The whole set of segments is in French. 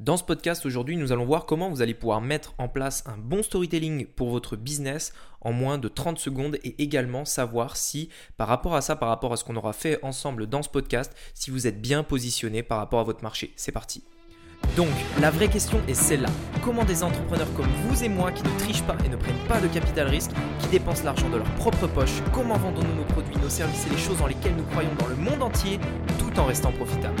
Dans ce podcast aujourd'hui, nous allons voir comment vous allez pouvoir mettre en place un bon storytelling pour votre business en moins de 30 secondes et également savoir si par rapport à ça, par rapport à ce qu'on aura fait ensemble dans ce podcast, si vous êtes bien positionné par rapport à votre marché. C'est parti. Donc, la vraie question est celle-là. Comment des entrepreneurs comme vous et moi qui ne trichent pas et ne prennent pas de capital risque, qui dépensent l'argent de leur propre poche, comment vendons-nous nos produits, nos services et les choses dans lesquelles nous croyons dans le monde entier tout en restant profitables?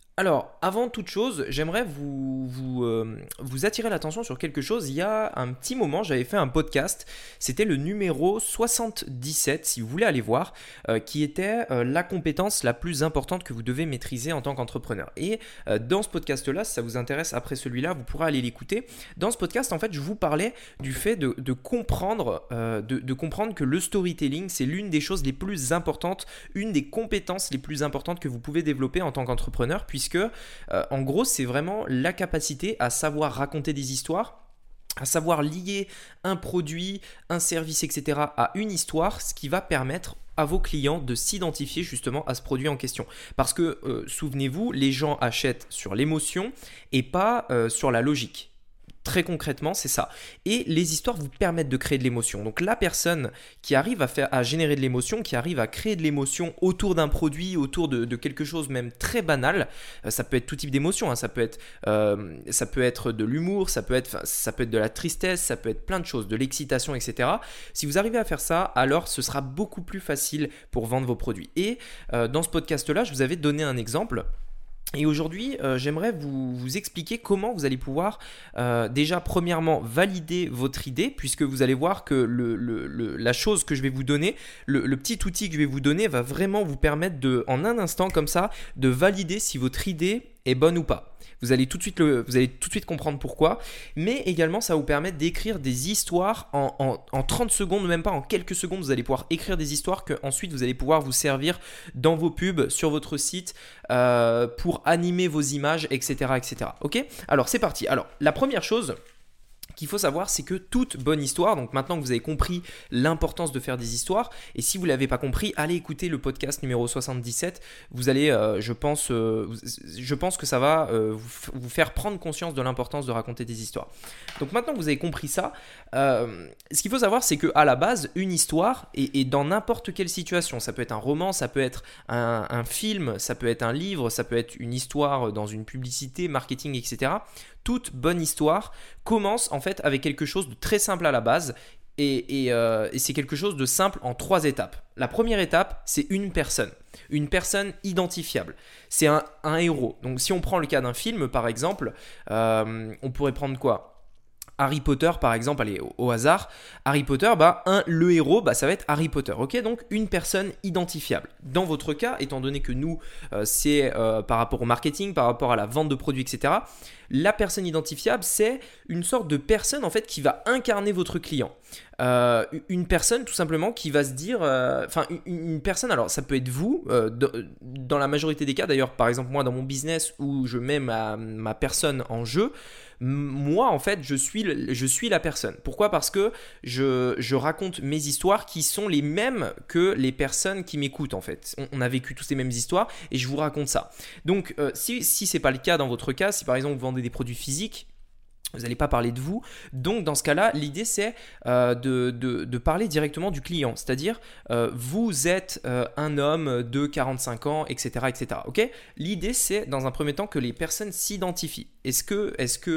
Alors, avant toute chose, j'aimerais euh, vous attirer l'attention sur quelque chose. Il y a un petit moment, j'avais fait un podcast, c'était le numéro 77, si vous voulez aller voir, euh, qui était euh, la compétence la plus importante que vous devez maîtriser en tant qu'entrepreneur. Et dans ce podcast-là, si ça vous intéresse après celui-là, vous pourrez aller l'écouter. Dans ce podcast, en fait, je vous parlais du fait de, comprendre, de, comprendre que le storytelling, c'est l'une des choses les plus importantes, une des compétences les plus importantes que vous pouvez développer en tant qu'entrepreneur, puisque euh, en gros c'est vraiment la capacité à savoir raconter des histoires à savoir lier un produit, un service, etc. à une histoire, ce qui va permettre à vos clients de s'identifier justement à ce produit en question. Parce que, euh, souvenez-vous, les gens achètent sur l'émotion et pas euh, sur la logique. Très concrètement, c'est ça. Et les histoires vous permettent de créer de l'émotion. Donc la personne qui arrive à, générer de l'émotion, qui arrive à créer de l'émotion autour d'un produit, autour de, quelque chose même très banal, euh, ça peut être tout type d'émotion. Hein. Ça, peut être, euh, ça peut être de l'humour, ça, peut être, ça peut être de la tristesse, ça peut être plein de choses, de l'excitation, etc. Si vous arrivez à faire ça, alors ce sera beaucoup plus facile pour vendre vos produits. Et euh, dans ce podcast-là, je vous avais donné un exemple. Et aujourd'hui, euh, j'aimerais vous, expliquer comment vous allez pouvoir euh, déjà premièrement valider votre idée, puisque vous allez voir que la chose que je vais vous donner, le, petit outil que je vais vous donner va vraiment vous permettre de, en un instant comme ça, de valider si votre idée est bonne ou pas. Vous allez tout de suite, vous allez tout de suite comprendre pourquoi. Mais également, ça vous permettre d'écrire des histoires en, en, 30 secondes, même pas en quelques secondes. Vous allez pouvoir écrire des histoires que ensuite vous allez pouvoir vous servir dans vos pubs, sur votre site, euh, pour animer vos images, etc. etc. Ok? Alors c'est parti. Alors la première chose qu'il faut savoir, c'est que toute bonne histoire, donc maintenant que vous avez compris l'importance de faire des histoires, et si vous ne l'avez pas compris, allez écouter le podcast numéro 77, vous allez, euh, je, pense, euh, je pense que ça va euh, vous, faire prendre conscience de l'importance de raconter des histoires. Donc maintenant que vous avez compris ça, ce qu'il faut savoir, c'est que à la base, une histoire, et, dans n'importe quelle situation, ça peut être un roman, ça peut être un film, ça peut être un livre, ça peut être une histoire dans une publicité, marketing, etc toute bonne histoire commence en fait avec quelque chose de très simple à la base euh, et, c'est quelque chose de simple en trois étapes. La première étape, c'est une personne, une personne identifiable. C'est un, héros. Donc si on prend le cas d'un film, par exemple, euh, on pourrait prendre quoi? Harry Potter, par exemple, allez, au, hasard, Harry Potter, bah, un, le héros, bah, ça va être Harry Potter, ok Donc une personne identifiable. Dans votre cas, étant donné que nous, euh, c'est euh, par rapport au marketing, par rapport à la vente de produits, etc., la personne identifiable, c'est une sorte de personne, en fait, qui va incarner votre client. Euh, une personne, tout simplement, qui va se dire... Enfin, une, personne, alors ça peut être vous, dans la majorité des cas, d'ailleurs, par exemple, moi, dans mon business, où je mets ma, ma personne en jeu, moi en fait je suis, je suis la personne. Pourquoi? Parce que je, raconte mes histoires qui sont les mêmes que les personnes qui m'écoutent en fait. On, a vécu tous ces mêmes histoires et je vous raconte ça. Donc euh, si, si ce n'est pas le cas dans votre cas, si par exemple vous vendez des produits physiques, vous n'allez pas parler de vous. Donc dans ce cas-là, l'idée c'est euh, de, parler directement du client. C'est-à-dire, euh, vous êtes euh, un homme de 45 ans, etc. etc. l'idée c'est dans un premier temps que les personnes s'identifient. Est-ce que, est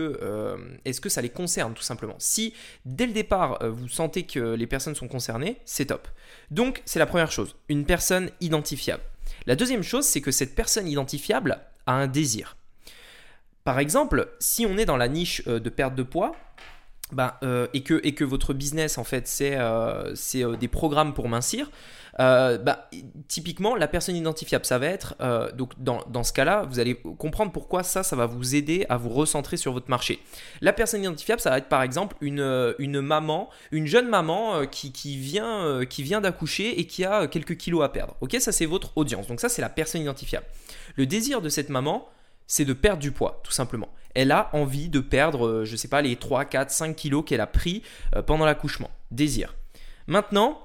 est que ça les concerne tout simplement? Si dès le départ vous sentez que les personnes sont concernées, c'est top. Donc c'est la première chose, une personne identifiable. La deuxième chose, c'est que cette personne identifiable a un désir. Par exemple, si on est dans la niche euh, de perte de poids, bah, euh, et, que, votre business, en fait, c'est euh, des programmes pour mincir, bah, typiquement, la personne identifiable, ça va être, donc dans, ce cas-là, vous allez comprendre pourquoi ça, ça va vous aider à vous recentrer sur votre marché. La personne identifiable, ça va être par exemple une, maman, une jeune maman qui, qui vient, qui vient d'accoucher et qui a quelques kilos à perdre. Ok, ça c'est votre audience. Donc ça, c'est la personne identifiable. Le désir de cette maman, c'est de perdre du poids, tout simplement. Elle a envie de perdre, euh, je ne sais pas, les 3, 4, 5 kilos qu'elle a pris euh, pendant l'accouchement. Désir. Maintenant,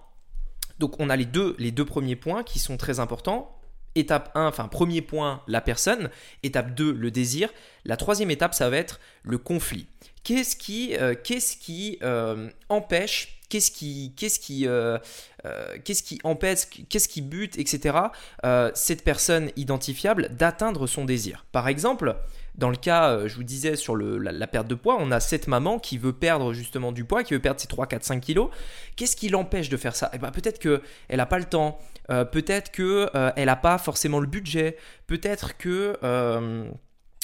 Donc on a les deux, les deux premiers points qui sont très importants. Étape 1, enfin premier point, la personne. Étape 2, le désir. La troisième étape, ça va être le conflit. Qu'est-ce qui, euh, qu'est-ce qui empêche, qu'est-ce qui, qu'est-ce qui, euh, qu'est-ce qui empêche, qu'est-ce qui bute, etc. cette personne identifiable d'atteindre son désir. Par exemple, dans le cas, je vous disais, sur la, perte de poids, on a cette maman qui veut perdre justement du poids, qui veut perdre ses 3, 4, 5 kilos. Qu'est-ce qui l'empêche de faire ça? Eh ben, Peut-être qu'elle n'a pas le temps, peut-être qu'elle n'a pas forcément le budget, peut-être que...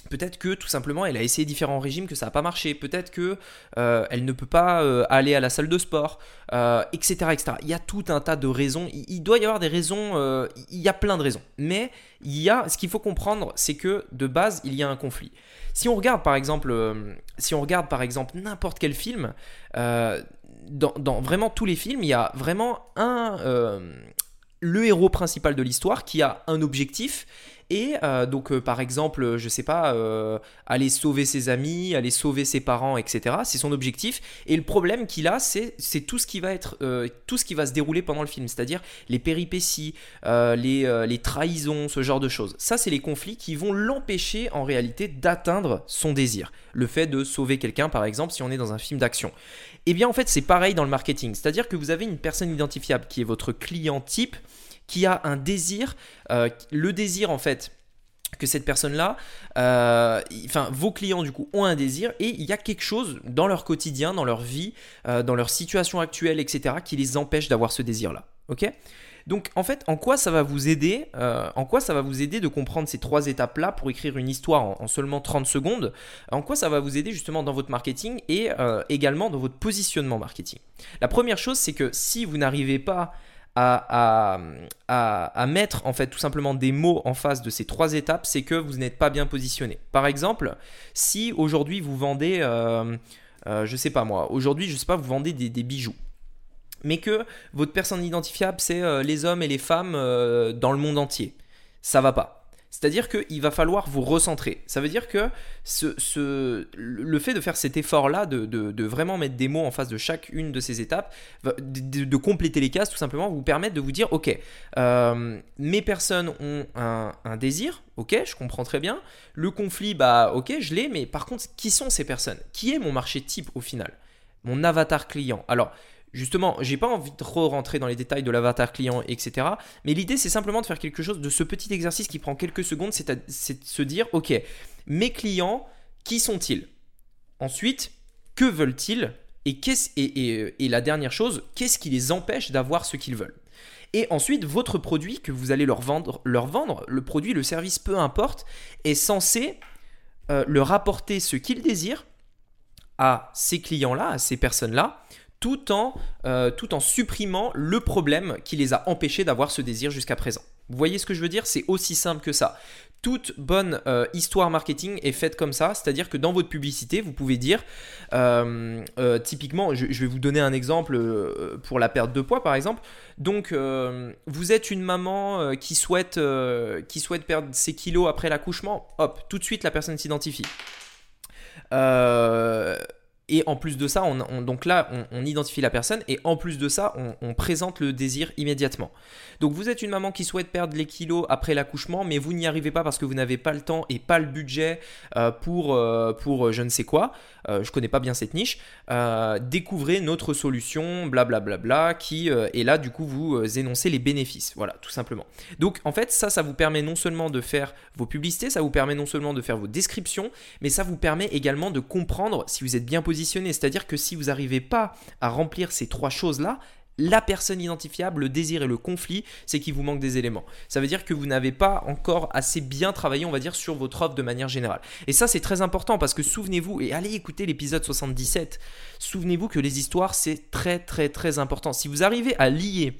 Peut-être que tout simplement elle a essayé différents régimes que ça n'a pas marché. Peut-être que euh, elle ne peut pas euh, aller à la salle de sport, etc., euh, etc. Il y a tout un tas de raisons. Il, doit y avoir des raisons. il y a plein de raisons. Mais il y a ce qu'il faut comprendre, c'est que de base il y a un conflit. Si on regarde par exemple, si on regarde par exemple n'importe quel film, dans, dans, vraiment tous les films, il y a vraiment un le héros principal de l'histoire qui a un objectif et euh, donc, euh, par exemple, je sais pas, euh, aller sauver ses amis, aller sauver ses parents, etc. C'est son objectif. Et le problème qu'il a, c'est tout ce qui va être, tout ce qui va se dérouler pendant le film, c'est-à-dire les péripéties, les, les trahisons, ce genre de choses. Ça, c'est les conflits qui vont l'empêcher en réalité d'atteindre son désir. Le fait de sauver quelqu'un, par exemple, si on est dans un film d'action. Eh bien, en fait, c'est pareil dans le marketing. C'est-à-dire que vous avez une personne identifiable qui est votre client type qui a un désir, euh, le désir en fait que cette personne-là, euh, enfin vos clients du coup ont un désir et il y a quelque chose dans leur quotidien, dans leur vie, euh, dans leur situation actuelle, etc., qui les empêche d'avoir ce désir-là. Ok? Donc en fait, en quoi ça va vous aider En quoi ça va vous aider de comprendre ces trois étapes-là pour écrire une histoire en, en, seulement 30 secondes En quoi ça va vous aider justement dans votre marketing et également dans votre positionnement marketing? La première chose, c'est que si vous n'arrivez pas à, mettre en fait tout simplement des mots en face de ces trois étapes, c'est que vous n'êtes pas bien positionné. Par exemple, si aujourd'hui vous vendez, euh, euh, sais pas moi, aujourd'hui je sais pas, vous vendez des bijoux mais que votre personne identifiable, c'est euh, les hommes et les femmes dans le monde entier. Ça va pas. C'est-à-dire qu'il va falloir vous recentrer. Ça veut dire que le fait de faire cet effort-là, de, vraiment mettre des mots en face de chacune de ces étapes, de, compléter les cases tout simplement, vous permettre de vous dire, ok, euh, mes personnes ont un, un, désir, ok, je comprends très bien. Le conflit, bah ok, je l'ai, mais par contre, qui sont ces personnes? Qui est mon marché type au final? Mon avatar client? Alors, Justement, j'ai pas envie de trop rentrer dans les détails de l'avatar client, etc. Mais l'idée, c'est simplement de faire quelque chose de ce petit exercice qui prend quelques secondes, c'est de se dire, ok, mes clients, qui sont-ils? Ensuite, que veulent-ils? Et, et, et, la dernière chose, qu'est-ce qui les empêche d'avoir ce qu'ils veulent? Et ensuite, votre produit que vous allez leur vendre, leur vendre le produit, le service, peu importe, est censé euh, leur apporter ce qu'ils désirent à ces clients-là, à ces personnes-là, tout en, euh, tout en supprimant le problème qui les a empêchés d'avoir ce désir jusqu'à présent. Vous voyez ce que je veux dire? C'est aussi simple que ça. Toute bonne euh, histoire marketing est faite comme ça, c'est-à-dire que dans votre publicité, vous pouvez dire, euh, typiquement, je, vais vous donner un exemple pour la perte de poids par exemple. Donc, vous êtes une maman qui, souhaite, qui souhaite perdre ses kilos après l'accouchement, hop, tout de suite la personne s'identifie. Et en plus de ça, on, donc là, on, identifie la personne et en plus de ça, on, présente le désir immédiatement. Donc vous êtes une maman qui souhaite perdre les kilos après l'accouchement, mais vous n'y arrivez pas parce que vous n'avez pas le temps et pas le budget euh, pour, euh, pour je ne sais quoi. Euh, je connais pas bien cette niche. découvrez notre solution, blablabla, bla, bla, bla, qui est là, du coup, vous énoncez les bénéfices. Voilà, tout simplement. Donc en fait, ça, ça vous permet non seulement de faire vos publicités, ça vous permet non seulement de faire vos descriptions, mais ça vous permet également de comprendre si vous êtes bien positionné c'est-à-dire que si vous n'arrivez pas à remplir ces trois choses-là, la personne identifiable, le désir et le conflit, c'est qu'il vous manque des éléments. Ça veut dire que vous n'avez pas encore assez bien travaillé, on va dire, sur votre offre de manière générale. Et ça, c'est très important parce que souvenez-vous, et allez écouter l'épisode 77, souvenez-vous que les histoires, c'est très très très important. Si vous arrivez à lier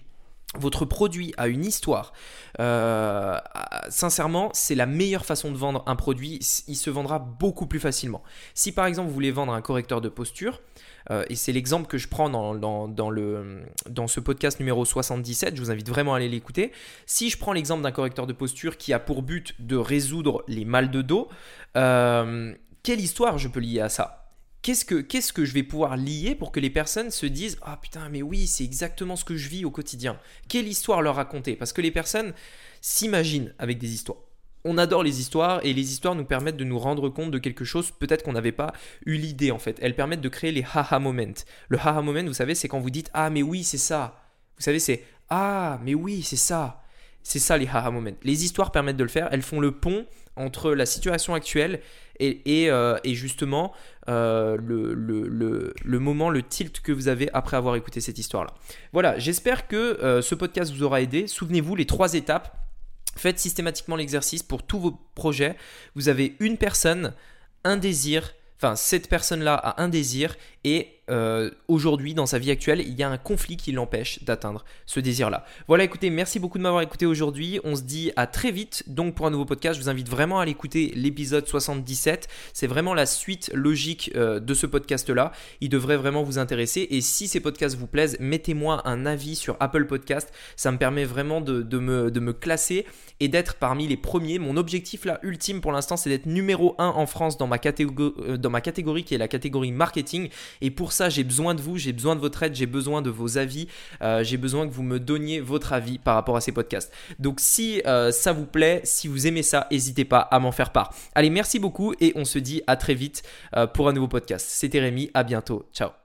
votre produit a une histoire, euh, sincèrement, c'est la meilleure façon de vendre un produit. Il se vendra beaucoup plus facilement. Si par exemple vous voulez vendre un correcteur de posture, euh, et c'est l'exemple que je prends dans, ce podcast numéro 77, je vous invite vraiment à aller l'écouter. Si je prends l'exemple d'un correcteur de posture qui a pour but de résoudre les mal de dos, euh, quelle histoire je peux lier à ça? Qu'est-ce que, qu'est-ce que je vais pouvoir lier pour que les personnes se disent Ah putain, mais oui, c'est exactement ce que je vis au quotidien. Quelle histoire leur raconter? Parce que les personnes s'imaginent avec des histoires on adore les histoires et les histoires nous permettent de nous rendre compte de quelque chose peut-être qu'on n'avait pas eu l'idée en fait. Elles permettent de créer les haha moments. Le haha moment, vous savez, c'est quand vous dites ah mais oui c'est ça. Vous savez c'est ah mais oui c'est ça. C'est ça les haha moments. Les histoires permettent de le faire. Elles font le pont entre la situation actuelle et, euh, justement euh, le, moment, le tilt que vous avez après avoir écouté cette histoire-là. Voilà, j'espère que euh, ce podcast vous aura aidé. Souvenez-vous les trois étapes Faites systématiquement l'exercice pour tous vos projets. Vous avez une personne, un désir, enfin cette personne-là a un désir et euh, aujourd'hui, dans sa vie actuelle, il y a un conflit qui l'empêche d'atteindre ce désir-là. Voilà, écoutez, merci beaucoup de m'avoir écouté aujourd'hui. On se dit à très vite. Donc, pour un nouveau podcast, je vous invite vraiment à aller écouter l'épisode 77. C'est vraiment la suite logique euh, de ce podcast-là. Il devrait vraiment vous intéresser. Et si ces podcasts vous plaisent, mettez-moi un avis sur Apple Podcast. Ça me permet vraiment de, me, de me classer et d'être parmi les premiers. Mon objectif là, ultime pour l'instant, c'est d'être numéro 1 en France dans ma, catégorie, euh, dans ma catégorie qui est la catégorie marketing. Et pour ça, j'ai besoin de vous, j'ai besoin de votre aide, j'ai besoin de vos avis, euh, j'ai besoin que vous me donniez votre avis par rapport à ces podcasts. Donc si euh, ça vous plaît, si vous aimez ça, n'hésitez pas à m'en faire part. Allez, merci beaucoup et on se dit à très vite euh, pour un nouveau podcast. C'était Rémi, à bientôt. Ciao.